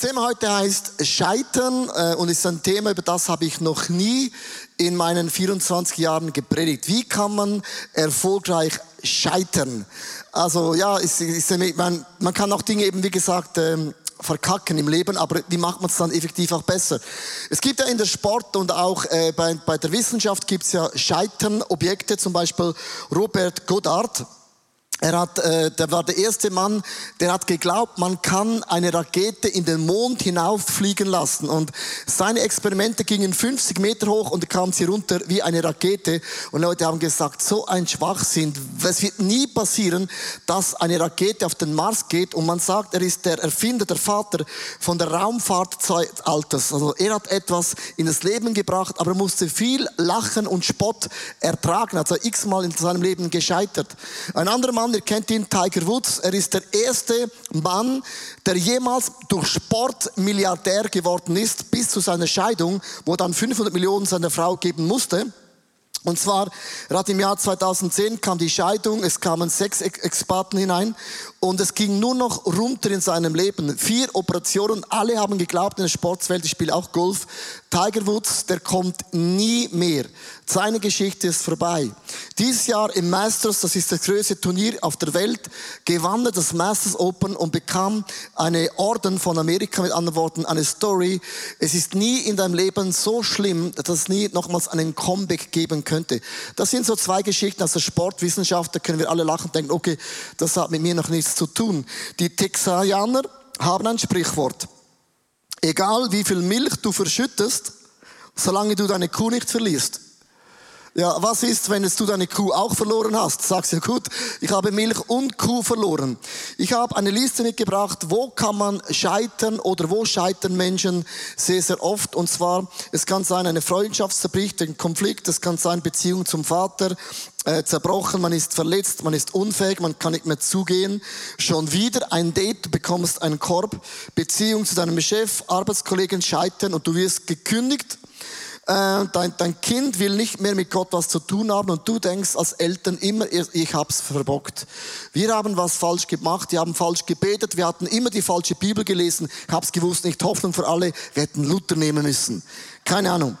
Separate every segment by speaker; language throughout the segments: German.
Speaker 1: Das Thema heute heißt Scheitern äh, und ist ein Thema, über das habe ich noch nie in meinen 24 Jahren gepredigt. Wie kann man erfolgreich scheitern? Also ja, ist, ist, man, man kann auch Dinge eben, wie gesagt, ähm, verkacken im Leben, aber wie macht man es dann effektiv auch besser? Es gibt ja in der Sport und auch äh, bei, bei der Wissenschaft gibt es ja Scheiternobjekte, zum Beispiel Robert Goddard er hat, äh, der war der erste Mann, der hat geglaubt, man kann eine Rakete in den Mond hinauffliegen lassen. Und seine Experimente gingen 50 Meter hoch und kam sie runter wie eine Rakete. Und Leute haben gesagt, so ein Schwachsinn. Es wird nie passieren, dass eine Rakete auf den Mars geht. Und man sagt, er ist der Erfinder, der Vater von der Raumfahrtzeitalters. Also er hat etwas in das Leben gebracht, aber er musste viel Lachen und Spott ertragen. Also x-mal in seinem Leben gescheitert. Ein anderer Mann Mann, ihr kennt ihn, Tiger Woods. Er ist der erste Mann, der jemals durch Sport Milliardär geworden ist, bis zu seiner Scheidung, wo er dann 500 Millionen seiner Frau geben musste. Und zwar, gerade im Jahr 2010 kam die Scheidung, es kamen sechs Experten hinein und es ging nur noch runter in seinem Leben. Vier Operationen, alle haben geglaubt in der Sportswelt, ich spiele auch Golf. Tiger Woods, der kommt nie mehr. Seine Geschichte ist vorbei. Dieses Jahr im Masters, das ist das größte Turnier auf der Welt, gewann er das Masters Open und bekam eine Orden von Amerika, mit anderen Worten, eine Story. Es ist nie in deinem Leben so schlimm, dass es nie nochmals einen Comeback geben könnte. Das sind so zwei Geschichten aus der Sportwissenschaft, da können wir alle lachen und denken, okay, das hat mit mir noch nichts zu tun. Die Texaner haben ein Sprichwort. Egal wie viel Milch du verschüttest, solange du deine Kuh nicht verlierst. Ja, was ist, wenn du deine Kuh auch verloren hast? Sagst ja gut, ich habe Milch und Kuh verloren. Ich habe eine Liste mitgebracht, wo kann man scheitern oder wo scheitern Menschen sehr, sehr oft. Und zwar, es kann sein, eine Freundschaft zerbricht, ein Konflikt, es kann sein, Beziehung zum Vater, äh, zerbrochen, man ist verletzt, man ist unfähig, man kann nicht mehr zugehen. Schon wieder ein Date, du bekommst einen Korb, Beziehung zu deinem Chef, Arbeitskollegen scheitern und du wirst gekündigt äh, dein, dein Kind will nicht mehr mit Gott was zu tun haben und du denkst als Eltern immer, ich hab's verbockt. Wir haben was falsch gemacht, wir haben falsch gebetet, wir hatten immer die falsche Bibel gelesen, ich hab's gewusst, nicht Hoffnung für alle, wir hätten Luther nehmen müssen. Keine Ahnung.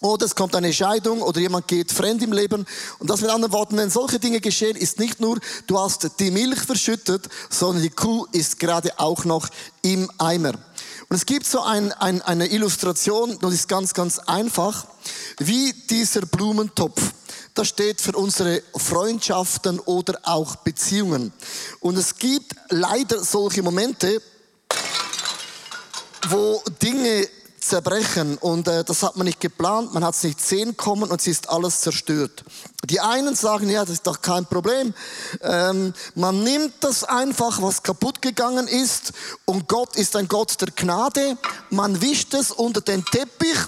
Speaker 1: Oder es kommt eine Scheidung oder jemand geht fremd im Leben. Und das mit anderen Worten, wenn solche Dinge geschehen, ist nicht nur, du hast die Milch verschüttet, sondern die Kuh ist gerade auch noch im Eimer. Und es gibt so ein, ein, eine Illustration, das ist ganz, ganz einfach, wie dieser Blumentopf. Das steht für unsere Freundschaften oder auch Beziehungen. Und es gibt leider solche Momente, wo Dinge zerbrechen. Und äh, das hat man nicht geplant, man hat es nicht sehen kommen und es ist alles zerstört. Die einen sagen, ja, das ist doch kein Problem. Ähm, man nimmt das einfach, was kaputt gegangen ist und Gott ist ein Gott der Gnade. Man wischt es unter den Teppich.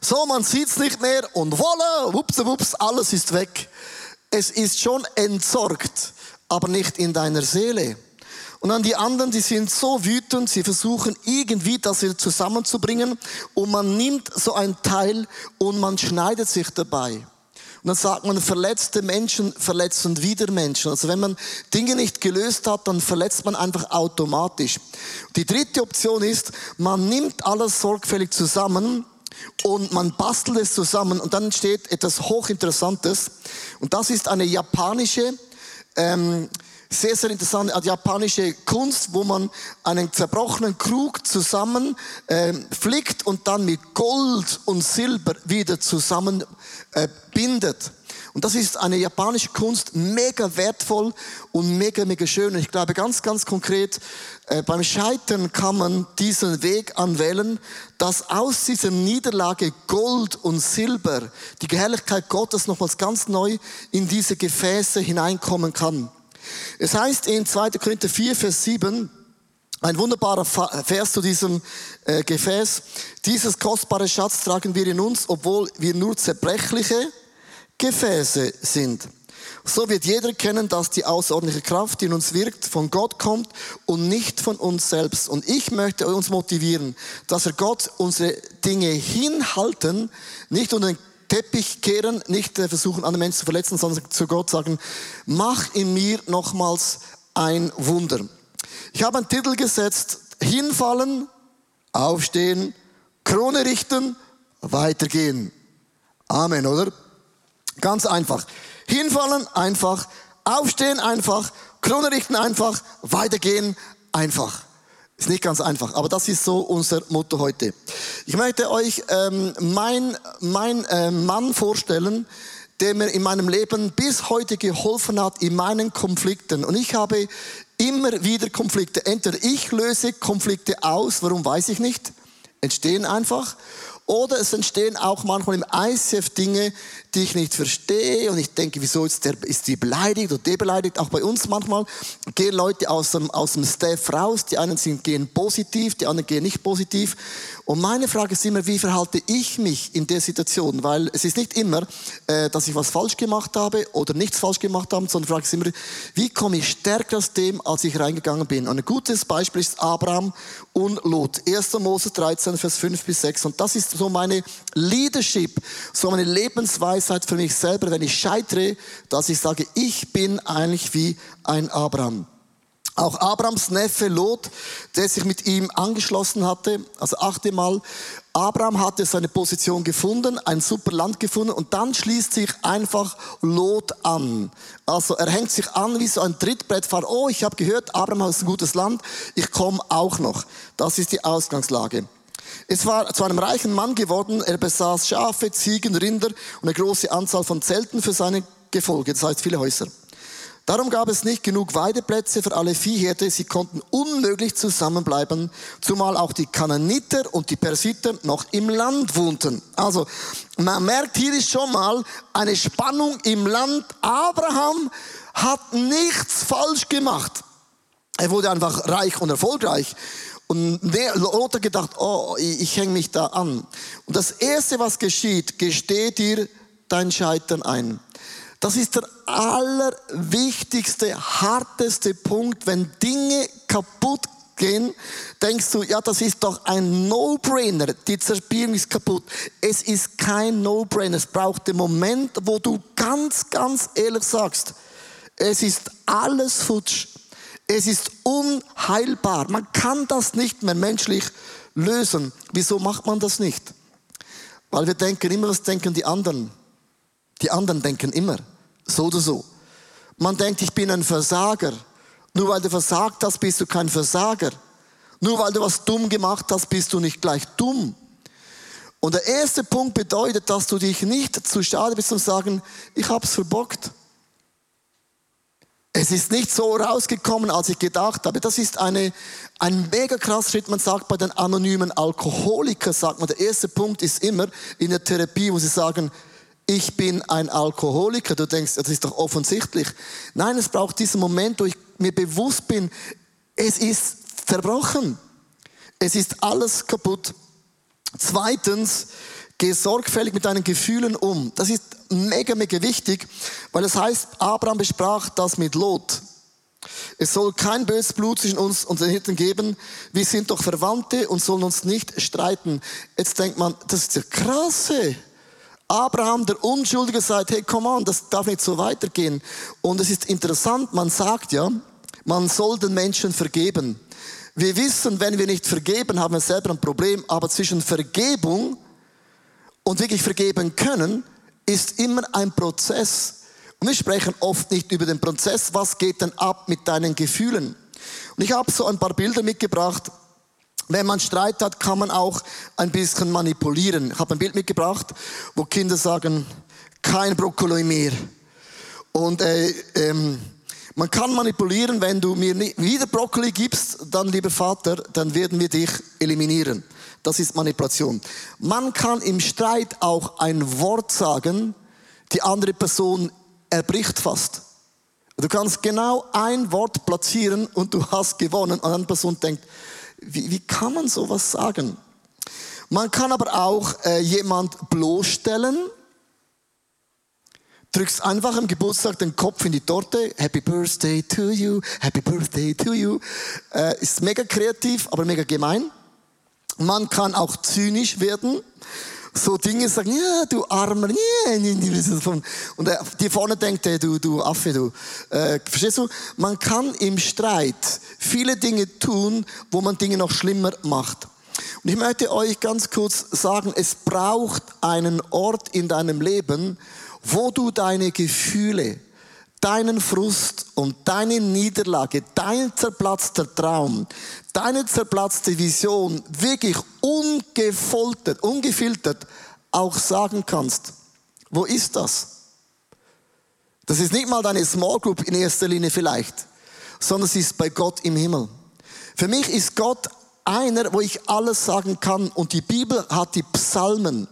Speaker 1: So, man sieht es nicht mehr und voilà, wups, wups, alles ist weg. Es ist schon entsorgt, aber nicht in deiner Seele. Und dann die anderen, die sind so wütend, sie versuchen irgendwie das wieder zusammenzubringen und man nimmt so ein Teil und man schneidet sich dabei. Und dann sagt man, verletzte Menschen verletzen wieder Menschen. Also wenn man Dinge nicht gelöst hat, dann verletzt man einfach automatisch. Die dritte Option ist, man nimmt alles sorgfältig zusammen und man bastelt es zusammen und dann entsteht etwas hochinteressantes. Und das ist eine japanische ähm, sehr, sehr interessante japanische Kunst, wo man einen zerbrochenen Krug zusammen äh, flickt und dann mit Gold und Silber wieder zusammen äh, bindet. Und das ist eine japanische Kunst, mega wertvoll und mega, mega schön. Ich glaube ganz, ganz konkret, äh, beim Scheitern kann man diesen Weg anwählen, dass aus dieser Niederlage Gold und Silber, die Herrlichkeit Gottes nochmals ganz neu in diese Gefäße hineinkommen kann. Es heißt in 2. Korinther 4, Vers 7, ein wunderbarer Vers zu diesem äh, Gefäß. Dieses kostbare Schatz tragen wir in uns, obwohl wir nur zerbrechliche Gefäße sind. So wird jeder kennen, dass die außerordentliche Kraft, die in uns wirkt, von Gott kommt und nicht von uns selbst. Und ich möchte uns motivieren, dass wir Gott unsere Dinge hinhalten, nicht unter den Teppich kehren, nicht versuchen, andere Menschen zu verletzen, sondern zu Gott sagen, mach in mir nochmals ein Wunder. Ich habe einen Titel gesetzt, hinfallen, aufstehen, Krone richten, weitergehen. Amen, oder? Ganz einfach. Hinfallen einfach, aufstehen einfach, Krone richten einfach, weitergehen einfach. Ist nicht ganz einfach, aber das ist so unser Motto heute. Ich möchte euch ähm, mein, mein äh, Mann vorstellen, der mir in meinem Leben bis heute geholfen hat in meinen Konflikten. Und ich habe immer wieder Konflikte. Entweder ich löse Konflikte aus, warum weiß ich nicht, entstehen einfach. Oder es entstehen auch manchmal im ICF Dinge, die ich nicht verstehe und ich denke, wieso ist, der, ist die beleidigt oder debeleidigt? Auch bei uns manchmal gehen Leute aus dem, aus dem Staff raus, die einen sind, gehen positiv, die anderen gehen nicht positiv. Und meine Frage ist immer, wie verhalte ich mich in der Situation? Weil es ist nicht immer, äh, dass ich was falsch gemacht habe oder nichts falsch gemacht habe, sondern Frage ist immer, wie komme ich stärker aus dem, als ich reingegangen bin? Und ein gutes Beispiel ist Abraham und Lot. 1. Mose 13, Vers 5 bis 6. Und das ist so meine Leadership, so meine Lebensweisheit für mich selber, wenn ich scheitere, dass ich sage, ich bin eigentlich wie ein Abraham. Auch Abrahams Neffe Lot, der sich mit ihm angeschlossen hatte, also achte Mal, Abraham hatte seine Position gefunden, ein super Land gefunden und dann schließt sich einfach Lot an. Also er hängt sich an wie so ein Trittbrettfahrer. Oh, ich habe gehört, Abraham hat ein gutes Land, ich komme auch noch. Das ist die Ausgangslage. Es war zu einem reichen Mann geworden, er besaß Schafe, Ziegen, Rinder und eine große Anzahl von Zelten für seine Gefolge, das heißt viele Häuser. Darum gab es nicht genug Weideplätze für alle Viehhirte. Sie konnten unmöglich zusammenbleiben, zumal auch die Kananiter und die Persiter noch im Land wohnten. Also, man merkt, hier ist schon mal eine Spannung im Land. Abraham hat nichts falsch gemacht. Er wurde einfach reich und erfolgreich. Und der Lot hat gedacht, oh, ich, ich hänge mich da an. Und das Erste, was geschieht, gesteht dir dein Scheitern ein. Das ist der allerwichtigste, harteste Punkt. Wenn Dinge kaputt gehen, denkst du, ja, das ist doch ein No-Brainer. Die Zerspielung ist kaputt. Es ist kein No-Brainer. Es braucht den Moment, wo du ganz, ganz ehrlich sagst, es ist alles futsch. Es ist unheilbar. Man kann das nicht mehr menschlich lösen. Wieso macht man das nicht? Weil wir denken immer, was denken die anderen. Die anderen denken immer. So oder so. Man denkt, ich bin ein Versager. Nur weil du versagt hast, bist du kein Versager. Nur weil du was dumm gemacht hast, bist du nicht gleich dumm. Und der erste Punkt bedeutet, dass du dich nicht zu schade bist, um zu sagen, ich hab's verbockt. Es ist nicht so rausgekommen, als ich gedacht habe. Das ist eine, ein mega krass Schritt. Man sagt bei den anonymen Alkoholikern, sagt man, der erste Punkt ist immer in der Therapie, wo sie sagen, ich bin ein Alkoholiker. Du denkst, das ist doch offensichtlich. Nein, es braucht diesen Moment, wo ich mir bewusst bin, es ist zerbrochen. Es ist alles kaputt. Zweitens, geh sorgfältig mit deinen Gefühlen um. Das ist mega, mega wichtig, weil es heißt, Abraham besprach das mit Lot. Es soll kein böses Blut zwischen uns und den Hirten geben. Wir sind doch Verwandte und sollen uns nicht streiten. Jetzt denkt man, das ist ja krasse. Abraham, der Unschuldige, sagt, hey, come on, das darf nicht so weitergehen. Und es ist interessant, man sagt ja, man soll den Menschen vergeben. Wir wissen, wenn wir nicht vergeben, haben wir selber ein Problem. Aber zwischen Vergebung und wirklich vergeben können, ist immer ein Prozess. Und wir sprechen oft nicht über den Prozess, was geht denn ab mit deinen Gefühlen. Und ich habe so ein paar Bilder mitgebracht, wenn man Streit hat, kann man auch ein bisschen manipulieren. Ich habe ein Bild mitgebracht, wo Kinder sagen, kein Brokkoli mehr. Und äh, ähm, man kann manipulieren, wenn du mir wieder Brokkoli gibst, dann lieber Vater, dann werden wir dich eliminieren. Das ist Manipulation. Man kann im Streit auch ein Wort sagen, die andere Person erbricht fast. Du kannst genau ein Wort platzieren und du hast gewonnen. Und eine Person denkt, wie, wie kann man sowas sagen? Man kann aber auch äh, jemand bloßstellen. Drückst einfach am Geburtstag den Kopf in die Torte. Happy Birthday to you, Happy Birthday to you. Äh, ist mega kreativ, aber mega gemein. Man kann auch zynisch werden. so Dinge sagen, ja, du Armer, und die vorne denkt, du, du Affe, du. Äh, verstehst du? Man kann im Streit viele Dinge tun, wo man Dinge noch schlimmer macht. Und ich möchte euch ganz kurz sagen, es braucht einen Ort in deinem Leben, wo du deine Gefühle, deinen Frust und deine Niederlage, dein zerplatzter Traum, deine zerplatzte Vision wirklich ungefoltert, ungefiltert auch sagen kannst. Wo ist das? Das ist nicht mal deine Small Group in erster Linie vielleicht, sondern es ist bei Gott im Himmel. Für mich ist Gott einer, wo ich alles sagen kann und die Bibel hat die Psalmen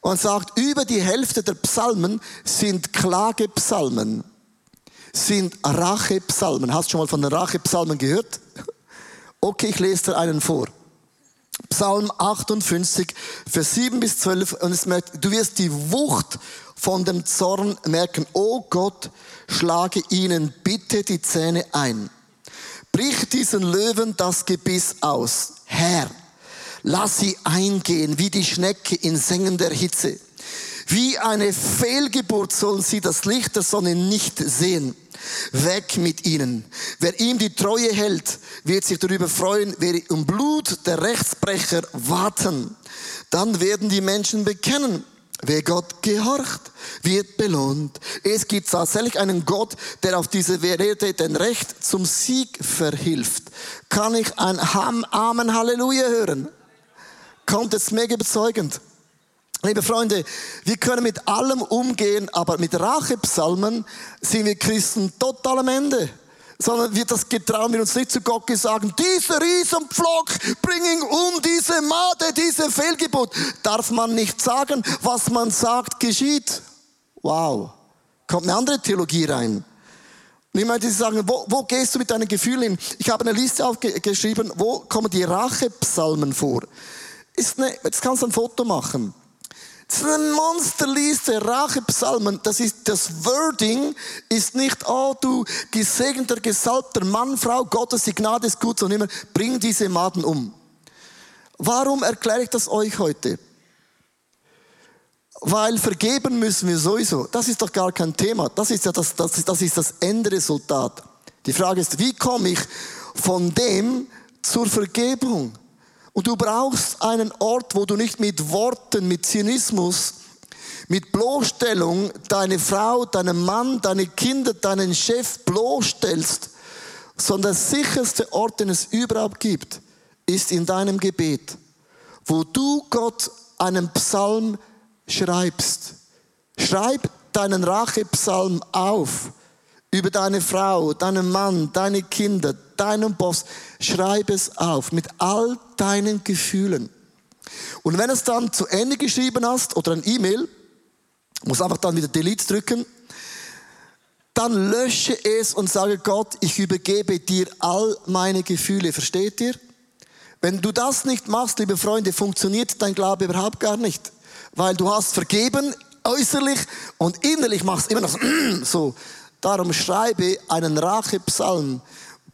Speaker 1: und sagt, über die Hälfte der Psalmen sind Klagepsalmen, sind Rachepsalmen. Hast du schon mal von den Rachepsalmen gehört? Okay, ich lese dir einen vor. Psalm 58, Vers 7 bis 12. Und es merkt, du wirst die Wucht von dem Zorn merken. Oh Gott, schlage ihnen bitte die Zähne ein. Brich diesen Löwen das Gebiss aus. Herr, Lass sie eingehen wie die Schnecke in sengender Hitze. Wie eine Fehlgeburt sollen sie das Licht der Sonne nicht sehen. Weg mit ihnen. Wer ihm die Treue hält, wird sich darüber freuen, wer um Blut der Rechtsbrecher warten. Dann werden die Menschen bekennen, Wer Gott gehorcht, wird belohnt. Es gibt tatsächlich einen Gott, der auf diese Erde den Recht zum Sieg verhilft. Kann ich ein Amen Halleluja hören? Kommt jetzt mega überzeugend. Liebe Freunde, wir können mit allem umgehen, aber mit Rachepsalmen sind wir Christen total am Ende. Sondern wir das getrauen wir uns nicht zu Gott sagen, dieser Riesenpflock bringen um diese Made, diese Fehlgeburt. Darf man nicht sagen, was man sagt, geschieht. Wow. Kommt eine andere Theologie rein. Ich möchte sagen, wo, wo gehst du mit deinen Gefühlen hin? Ich habe eine Liste aufgeschrieben, wo kommen die Rachepsalmen vor? Ist eine, jetzt kannst du ein Foto machen. Das ist eine Monsterliste, Rachepsalmen. Das ist, das Wording ist nicht, oh, du gesegneter, gesalbter Mann, Frau, Gottes, die Gnade ist gut, sondern immer, bring diese Maden um. Warum erkläre ich das euch heute? Weil vergeben müssen wir sowieso. Das ist doch gar kein Thema. Das ist ja das, das, ist, das, ist das Endresultat. Die Frage ist, wie komme ich von dem zur Vergebung? Und du brauchst einen Ort, wo du nicht mit Worten, mit Zynismus, mit Bloßstellung deine Frau, deinen Mann, deine Kinder, deinen Chef bloßstellst, sondern der sicherste Ort, den es überhaupt gibt, ist in deinem Gebet, wo du Gott einen Psalm schreibst. Schreib deinen Rachepsalm auf über deine Frau, deinen Mann, deine Kinder, deinen Boss. Schreib es auf mit all deinen Gefühlen. Und wenn es dann zu Ende geschrieben hast oder ein E-Mail, muss einfach dann wieder Delete drücken, dann lösche es und sage Gott, ich übergebe dir all meine Gefühle. Versteht ihr? Wenn du das nicht machst, liebe Freunde, funktioniert dein Glaube überhaupt gar nicht. Weil du hast vergeben äußerlich und innerlich machst immer noch so. Darum schreibe einen Rachepsalm.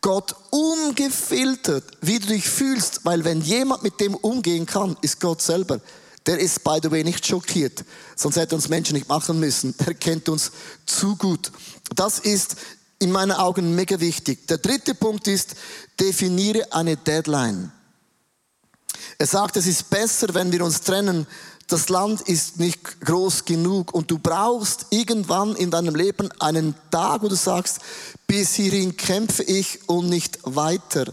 Speaker 1: Gott ungefiltert, wie du dich fühlst, weil wenn jemand mit dem umgehen kann, ist Gott selber. Der ist, by the way, nicht schockiert, sonst hätte uns Menschen nicht machen müssen. Der kennt uns zu gut. Das ist in meinen Augen mega wichtig. Der dritte Punkt ist, definiere eine Deadline. Er sagt, es ist besser, wenn wir uns trennen, das Land ist nicht groß genug und du brauchst irgendwann in deinem Leben einen Tag, wo du sagst, bis hierhin kämpfe ich und nicht weiter.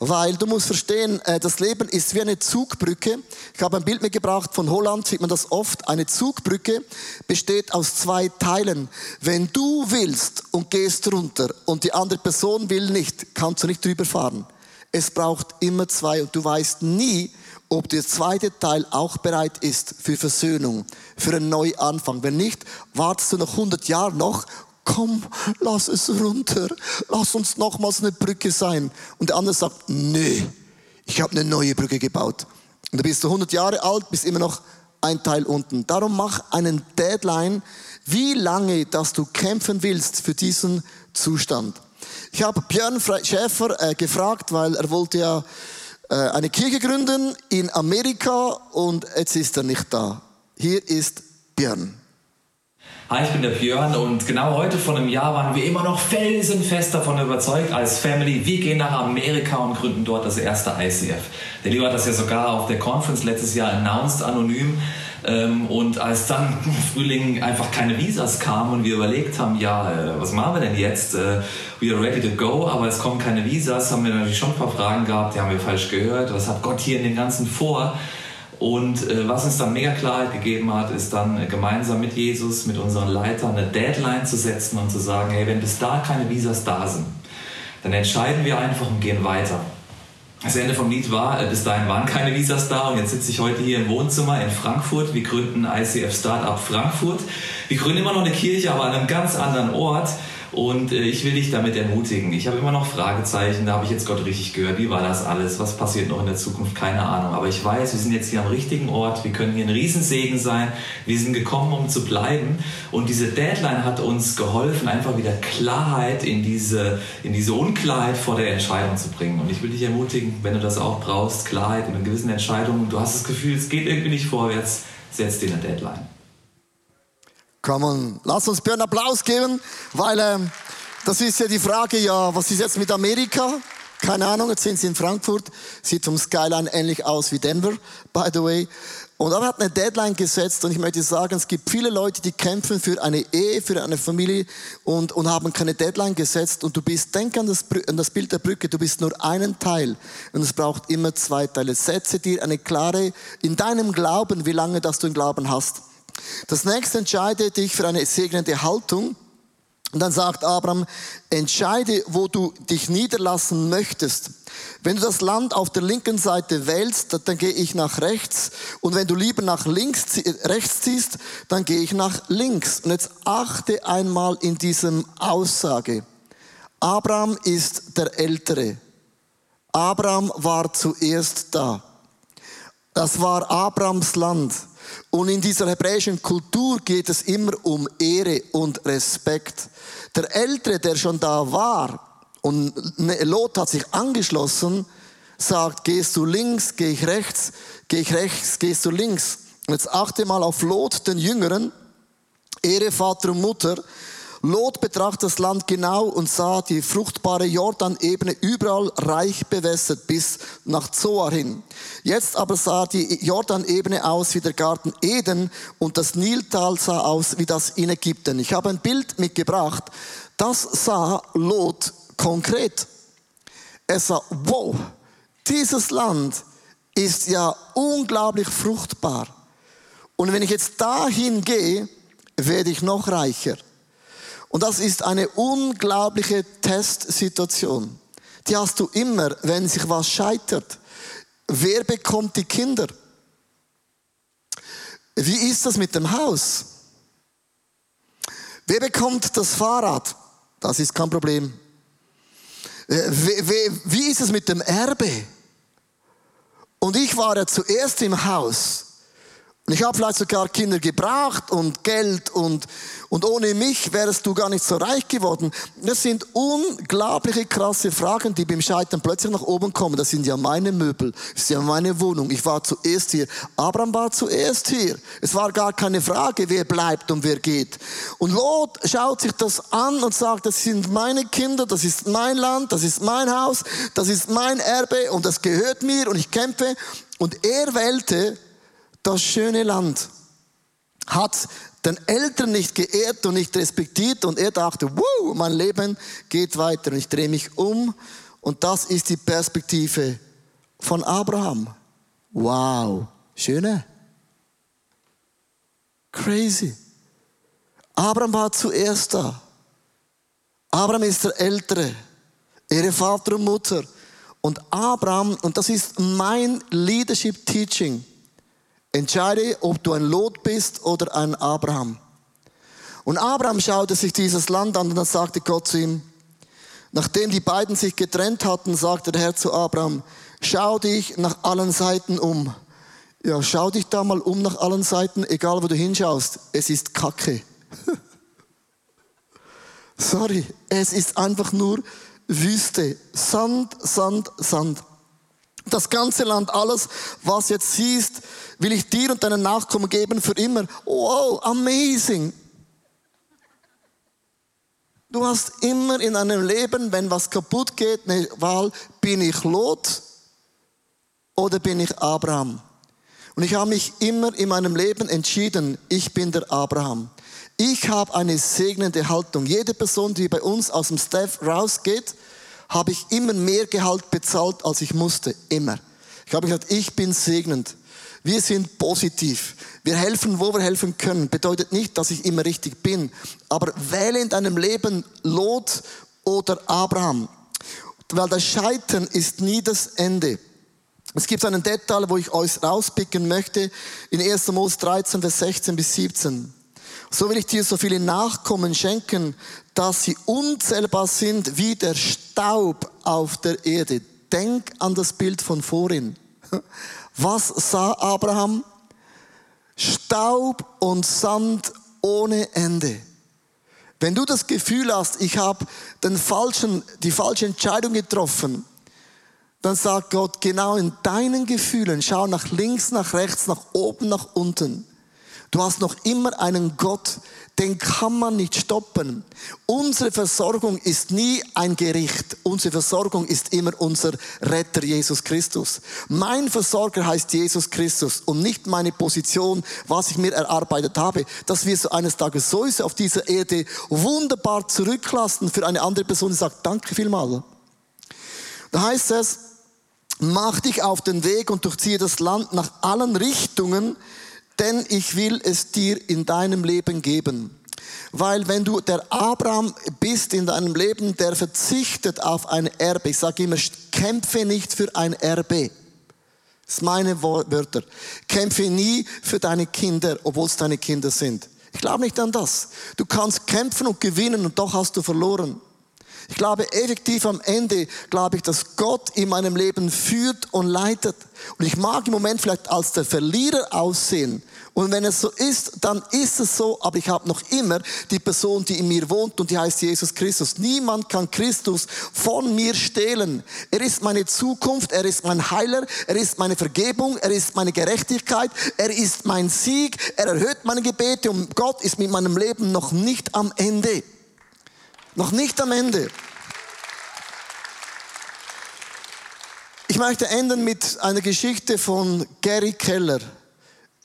Speaker 1: Weil du musst verstehen, äh, das Leben ist wie eine Zugbrücke. Ich habe ein Bild mitgebracht von Holland, sieht man das oft. Eine Zugbrücke besteht aus zwei Teilen. Wenn du willst und gehst runter und die andere Person will nicht, kannst du nicht drüber fahren. Es braucht immer zwei und du weißt nie, ob der zweite Teil auch bereit ist für Versöhnung, für einen Neuanfang. Wenn nicht, wartest du noch 100 Jahre noch, komm, lass es runter, lass uns nochmals eine Brücke sein. Und der andere sagt, nee, ich habe eine neue Brücke gebaut. Und da bist du 100 Jahre alt, bist immer noch ein Teil unten. Darum mach einen Deadline, wie lange, dass du kämpfen willst für diesen Zustand. Ich habe Björn Schäfer äh, gefragt, weil er wollte ja eine Kirche gründen in Amerika und jetzt ist er nicht da. Hier ist Björn.
Speaker 2: Hi, ich bin der Björn und genau heute vor einem Jahr waren wir immer noch felsenfest davon überzeugt als Family, wir gehen nach Amerika und gründen dort das erste ICF. Der Leo hat das ja sogar auf der Conference letztes Jahr announced, anonym. Ähm, und als dann im Frühling einfach keine Visas kamen und wir überlegt haben, ja, äh, was machen wir denn jetzt? Äh, we are ready to go, aber es kommen keine Visas, haben wir natürlich schon ein paar Fragen gehabt, die haben wir falsch gehört. Was hat Gott hier in den Ganzen vor? Und äh, was uns dann mega Klarheit gegeben hat, ist dann gemeinsam mit Jesus, mit unseren Leitern eine Deadline zu setzen und zu sagen, hey, wenn bis da keine Visas da sind, dann entscheiden wir einfach und gehen weiter. Das Ende vom Lied war, äh, bis dahin waren keine Visas da und jetzt sitze ich heute hier im Wohnzimmer in Frankfurt. Wir gründen ICF Startup Frankfurt. Wir gründen immer noch eine Kirche, aber an einem ganz anderen Ort. Und äh, ich will dich damit ermutigen. Ich habe immer noch Fragezeichen, da habe ich jetzt Gott richtig gehört. Wie war das alles? Was passiert noch in der Zukunft? Keine Ahnung. Aber ich weiß, wir sind jetzt hier am richtigen Ort. Wir können hier ein Riesensegen sein. Wir sind gekommen, um zu bleiben. Und diese Deadline hat uns geholfen, einfach wieder Klarheit in diese, in diese Unklarheit vor der Entscheidung zu bringen. Und ich will dich ermutigen, wenn du das auch brauchst, Klarheit in einer gewissen Entscheidung. Du hast das Gefühl, es geht irgendwie nicht vorwärts, setz dir eine Deadline.
Speaker 1: Come on, lass uns Björn Applaus geben, weil ähm, das ist ja die Frage, ja, was ist jetzt mit Amerika? Keine Ahnung, jetzt sind sie in Frankfurt, sieht vom Skyline ähnlich aus wie Denver, by the way. Und er hat eine Deadline gesetzt und ich möchte sagen, es gibt viele Leute, die kämpfen für eine Ehe, für eine Familie und, und haben keine Deadline gesetzt und du bist, denk an das, an das Bild der Brücke, du bist nur einen Teil und es braucht immer zwei Teile. Setze dir eine klare, in deinem Glauben, wie lange das du im Glauben hast. Das nächste entscheide dich für eine segnende Haltung. Und dann sagt Abraham, entscheide, wo du dich niederlassen möchtest. Wenn du das Land auf der linken Seite wählst, dann gehe ich nach rechts. Und wenn du lieber nach links, rechts ziehst, dann gehe ich nach links. Und jetzt achte einmal in diesem Aussage. Abraham ist der Ältere. Abraham war zuerst da. Das war Abrahams Land. Und in dieser hebräischen Kultur geht es immer um Ehre und Respekt. Der Ältere, der schon da war, und Lot hat sich angeschlossen, sagt, gehst du links, gehe ich rechts, gehe ich rechts, gehst du links. Jetzt achte mal auf Lot, den Jüngeren, Ehre Vater und Mutter, Lot betrachtet das Land genau und sah die fruchtbare Jordanebene überall reich bewässert bis nach Zoar hin. Jetzt aber sah die Jordanebene aus wie der Garten Eden und das Niltal sah aus wie das in Ägypten. Ich habe ein Bild mitgebracht, das sah Lot konkret. Er sah, wow, dieses Land ist ja unglaublich fruchtbar. Und wenn ich jetzt dahin gehe, werde ich noch reicher. Und das ist eine unglaubliche Testsituation. Die hast du immer, wenn sich was scheitert. Wer bekommt die Kinder? Wie ist das mit dem Haus? Wer bekommt das Fahrrad? Das ist kein Problem. Wie ist es mit dem Erbe? Und ich war ja zuerst im Haus. Und ich habe vielleicht sogar Kinder gebraucht und Geld und, und ohne mich wärst du gar nicht so reich geworden. Das sind unglaubliche krasse Fragen, die beim Scheitern plötzlich nach oben kommen. Das sind ja meine Möbel, das ist ja meine Wohnung. Ich war zuerst hier. Abraham war zuerst hier. Es war gar keine Frage, wer bleibt und wer geht. Und Lot schaut sich das an und sagt, das sind meine Kinder, das ist mein Land, das ist mein Haus, das ist mein Erbe und das gehört mir und ich kämpfe. Und er wählte das schöne Land, hat den Eltern nicht geehrt und nicht respektiert und er dachte, wow, mein Leben geht weiter und ich drehe mich um und das ist die Perspektive von Abraham. Wow, schöne. Crazy. Abraham war zuerst da. Abraham ist der Ältere, ihre Vater und Mutter. Und Abraham, und das ist mein Leadership Teaching, Entscheide, ob du ein Lot bist oder ein Abraham. Und Abraham schaute sich dieses Land an und dann sagte Gott zu ihm, nachdem die beiden sich getrennt hatten, sagte der Herr zu Abraham, schau dich nach allen Seiten um. Ja, schau dich da mal um nach allen Seiten, egal wo du hinschaust. Es ist Kacke. Sorry, es ist einfach nur Wüste. Sand, Sand, Sand. Das ganze Land, alles, was jetzt siehst, will ich dir und deinen Nachkommen geben für immer. Wow, amazing. Du hast immer in deinem Leben, wenn was kaputt geht, eine Wahl, bin ich Lot oder bin ich Abraham? Und ich habe mich immer in meinem Leben entschieden, ich bin der Abraham. Ich habe eine segnende Haltung. Jede Person, die bei uns aus dem Staff rausgeht, habe ich immer mehr Gehalt bezahlt, als ich musste. Immer. Ich habe gesagt, ich bin segnend. Wir sind positiv. Wir helfen, wo wir helfen können. Bedeutet nicht, dass ich immer richtig bin. Aber wähle in deinem Leben Lot oder Abraham. Weil das Scheitern ist nie das Ende. Es gibt einen Detail, wo ich euch rauspicken möchte, in 1. Mose 13, Vers 16 bis 17. So will ich dir so viele Nachkommen schenken, dass sie unzählbar sind wie der Staub auf der Erde. Denk an das Bild von vorhin. Was sah Abraham? Staub und Sand ohne Ende. Wenn du das Gefühl hast, ich habe den falschen, die falsche Entscheidung getroffen, dann sagt Gott genau in deinen Gefühlen, schau nach links, nach rechts, nach oben, nach unten. Du hast noch immer einen Gott, den kann man nicht stoppen. Unsere Versorgung ist nie ein Gericht. Unsere Versorgung ist immer unser Retter Jesus Christus. Mein Versorger heißt Jesus Christus und nicht meine Position, was ich mir erarbeitet habe. Dass wir so eines Tages sowieso auf dieser Erde wunderbar zurücklassen für eine andere Person, die sagt, danke vielmal. Da heißt es, mach dich auf den Weg und durchziehe das Land nach allen Richtungen, denn ich will es dir in deinem Leben geben. Weil wenn du der Abraham bist in deinem Leben, der verzichtet auf ein Erbe. Ich sage immer, kämpfe nicht für ein Erbe. Das sind meine Wörter. Kämpfe nie für deine Kinder, obwohl es deine Kinder sind. Ich glaube nicht an das. Du kannst kämpfen und gewinnen und doch hast du verloren. Ich glaube effektiv am Ende, glaube ich, dass Gott in meinem Leben führt und leitet. Und ich mag im Moment vielleicht als der Verlierer aussehen. Und wenn es so ist, dann ist es so, aber ich habe noch immer die Person, die in mir wohnt und die heißt Jesus Christus. Niemand kann Christus von mir stehlen. Er ist meine Zukunft, er ist mein Heiler, er ist meine Vergebung, er ist meine Gerechtigkeit, er ist mein Sieg, er erhöht meine Gebete und Gott ist mit meinem Leben noch nicht am Ende. Noch nicht am Ende. Ich möchte enden mit einer Geschichte von Gary Keller.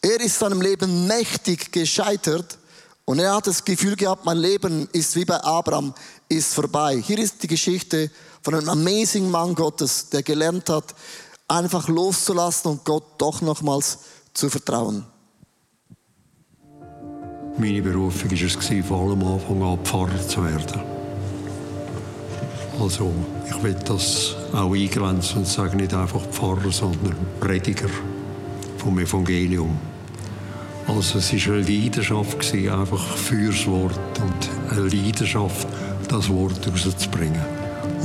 Speaker 1: Er ist seinem Leben mächtig gescheitert und er hat das Gefühl gehabt, mein Leben ist wie bei Abraham, ist vorbei. Hier ist die Geschichte von einem amazing Mann Gottes, der gelernt hat, einfach loszulassen und Gott doch nochmals zu vertrauen.
Speaker 3: Meine Berufung war es, vor allem Anfang an Pfarrer zu werden. Also ich will das auch eingrenzen und sage nicht einfach Pfarrer, sondern Prediger vom Evangelium. Also es war eine Leidenschaft, einfach fürs Wort und eine Leidenschaft, das Wort rauszubringen.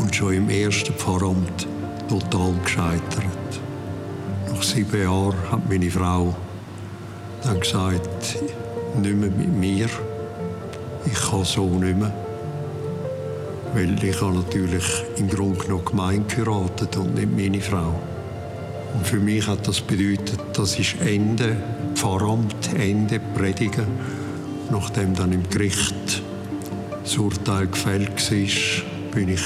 Speaker 3: Und schon im ersten Pfarramt total gescheitert. Nach sieben Jahren hat meine Frau dann gesagt, nicht mehr mit mir, ich kann so nicht mehr. Weil ich habe natürlich im Grunde genommen Gemeinde geheiratet und nicht meine Frau. Und für mich hat das bedeutet, das ist Ende Pfarramt, Ende Predigen. Nachdem dann im Gericht das Urteil gefällt war, bin ich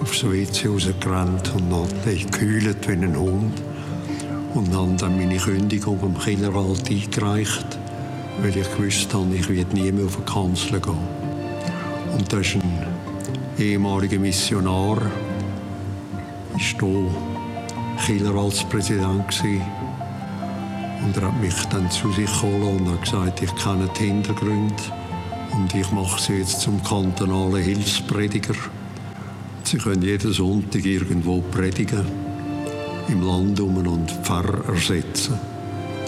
Speaker 3: aufs WC rausgerannt und habe gekühlt wie ein Hund. Und habe dann meine Kündigung am Kinderwald eingereicht, weil ich gewusst habe, ich werde nie mehr auf die Kanzel gehen. Und das ist ein ehemaliger Missionar, war hier Kieler als Präsident und er hat mich dann zu sich geholt und hat gesagt, ich kenne die Hintergründe und ich mache sie jetzt zum kantonalen Hilfsprediger. Sie können jeden Sonntag irgendwo predigen, im Land um und Pfarrer ersetzen.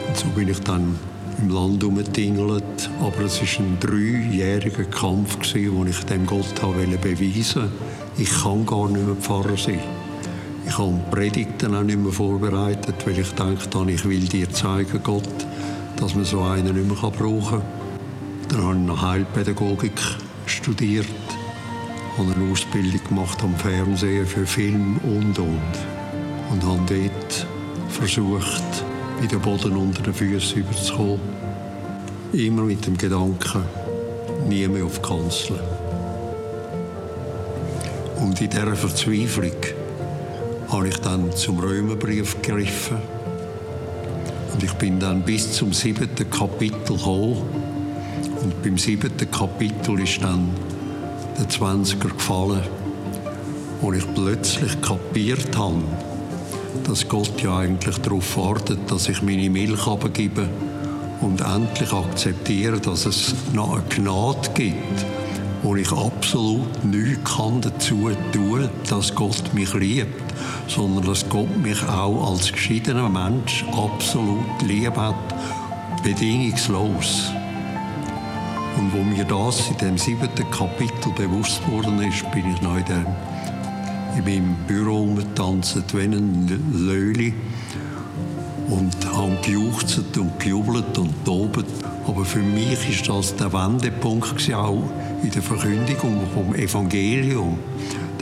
Speaker 3: Und so bin ich dann im Land umgetingelt. Aber es war ein dreijähriger Kampf, wo ich dem Gott beweisen wollte, ich kann gar nicht mehr Pfarrer sein. Ich habe Predigten auch nicht mehr vorbereitet, weil ich dachte, ich will dir zeigen, Gott, dass man so einen nicht mehr brauchen kann. Dann habe ich noch Heilpädagogik studiert, habe eine Ausbildung gemacht am Fernsehen für Film und und. und habe dort versucht, in den Boden unter den Füßen überzukommen. Immer mit dem Gedanken, nie mehr auf Kanzeln. Und in dieser Verzweiflung habe ich dann zum Römerbrief gegriffen. Und ich bin dann bis zum siebten Kapitel gekommen. Und beim siebten Kapitel ist dann der Zwanziger gefallen, wo ich plötzlich kapiert habe, dass Gott ja eigentlich darauf wartet, dass ich meine Milch abgebe und endlich akzeptiere, dass es noch eine Gnade gibt, wo ich absolut nichts kann dazu tun, dass Gott mich liebt, sondern dass Gott mich auch als geschiedener Mensch absolut lieb hat, bedingungslos. Und wo mir das in dem siebten Kapitel bewusst worden ist, bin ich noch in, dem, in meinem Büro umgetanzt wie ein Löli und habe gejuchzt und gejubelt und tobet. Aber für mich ist das der Wendepunkt auch in der Verkündigung vom Evangelium,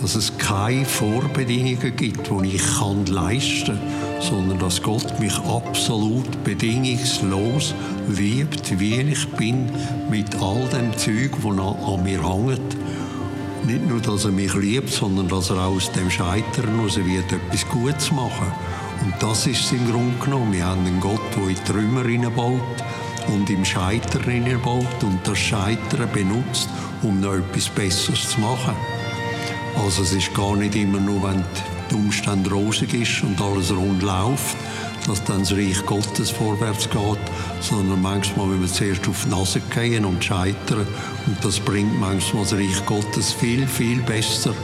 Speaker 3: dass es keine Vorbedingungen gibt, die ich kann leisten kann, sondern dass Gott mich absolut bedingungslos liebt, wie ich bin, mit all dem Zeug, das an mir hängt. Nicht nur, dass er mich liebt, sondern dass er aus dem Scheitern heraus wird, etwas Gutes machen Und das ist es im Grunde genommen. Wir haben einen Gott, der in Trümmer hineinbaut und im Scheitern hineinbaut und das Scheitern benutzt, um noch etwas Besseres zu machen. Also es ist gar nicht immer nur, wenn die Umstände rosig ist und alles rund läuft, dass dann das Reich Gottes vorwärts geht, sondern manchmal müssen wir zuerst auf die Nase gehen und scheitern und das bringt manchmal das Reich Gottes viel, viel besser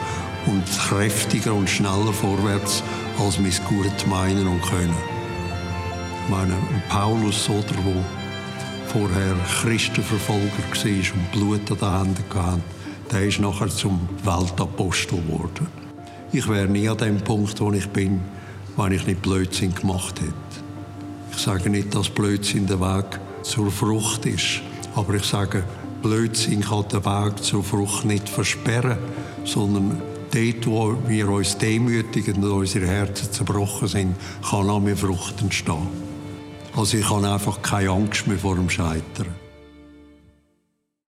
Speaker 3: und kräftiger und schneller vorwärts, als wir es gut meinen und können. Ich meine, Paulus oder wo vorher Christenverfolger war und Blut an den Händen hatte, der ist nachher zum Weltapostel geworden. Ich wäre nie an dem Punkt, wo ich bin, wenn ich nicht Blödsinn gemacht hätte. Ich sage nicht, dass Blödsinn der Weg zur Frucht ist, aber ich sage, Blödsinn kann den Weg zur Frucht nicht versperren, sondern dort, wo wir uns demütigen und unsere Herzen zerbrochen sind, kann auch mehr Frucht entstehen. Also ich habe einfach keine Angst mehr vor dem Scheitern.